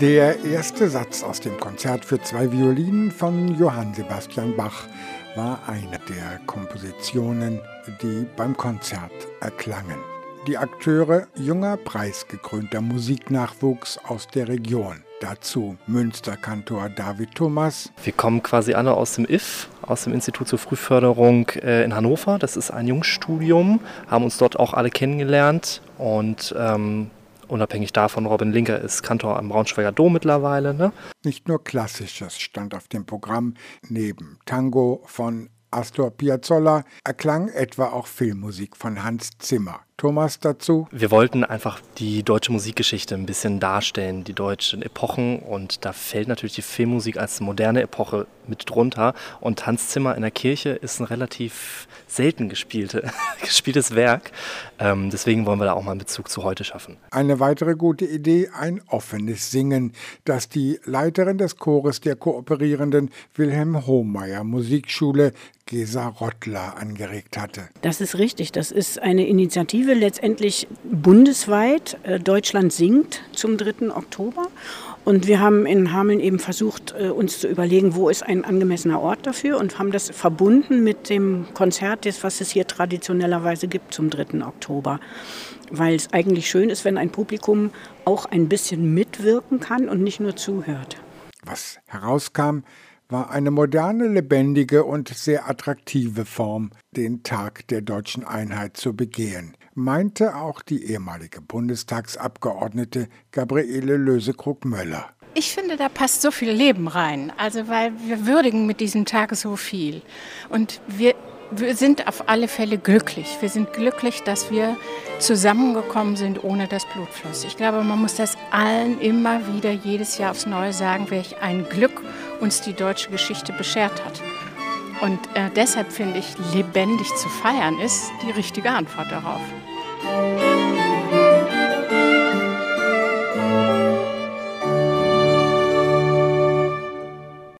Der erste Satz aus dem Konzert für zwei Violinen von Johann Sebastian Bach war eine der Kompositionen, die beim Konzert erklangen. Die Akteure junger, preisgekrönter Musiknachwuchs aus der Region. Dazu Münsterkantor David Thomas. Wir kommen quasi alle aus dem IF, aus dem Institut zur Frühförderung äh, in Hannover. Das ist ein Jungstudium, haben uns dort auch alle kennengelernt und ähm, unabhängig davon, Robin Linker ist Kantor am Braunschweiger Dom mittlerweile. Ne? Nicht nur Klassisches stand auf dem Programm. Neben Tango von Astor Piazzolla erklang etwa auch Filmmusik von Hans Zimmer. Thomas dazu? Wir wollten einfach die deutsche Musikgeschichte ein bisschen darstellen, die deutschen Epochen. Und da fällt natürlich die Filmmusik als moderne Epoche mit drunter. Und Hans Zimmer in der Kirche ist ein relativ selten gespielte, gespieltes Werk. Ähm, deswegen wollen wir da auch mal einen Bezug zu heute schaffen. Eine weitere gute Idee, ein offenes Singen, das die Leiterin des Chores der kooperierenden Wilhelm Hohmeier Musikschule Gesa Rottler angeregt hatte. Das ist richtig. Das ist eine Initiative letztendlich bundesweit. Äh, Deutschland singt zum 3. Oktober. Und wir haben in Hameln eben versucht, äh, uns zu überlegen, wo ist ein angemessener Ort dafür und haben das verbunden mit dem Konzert, was es hier traditionellerweise gibt zum 3. Oktober. Weil es eigentlich schön ist, wenn ein Publikum auch ein bisschen mitwirken kann und nicht nur zuhört. Was herauskam, war eine moderne, lebendige und sehr attraktive Form, den Tag der deutschen Einheit zu begehen, meinte auch die ehemalige Bundestagsabgeordnete Gabriele Lösekrug-Möller. Ich finde, da passt so viel Leben rein. Also, weil wir würdigen mit diesem Tag so viel. Und wir wir sind auf alle Fälle glücklich. Wir sind glücklich, dass wir zusammengekommen sind, ohne das Blutfluss. Ich glaube, man muss das allen immer wieder jedes Jahr aufs Neue sagen, welch ein Glück uns die deutsche Geschichte beschert hat. Und äh, deshalb finde ich, lebendig zu feiern ist die richtige Antwort darauf. Música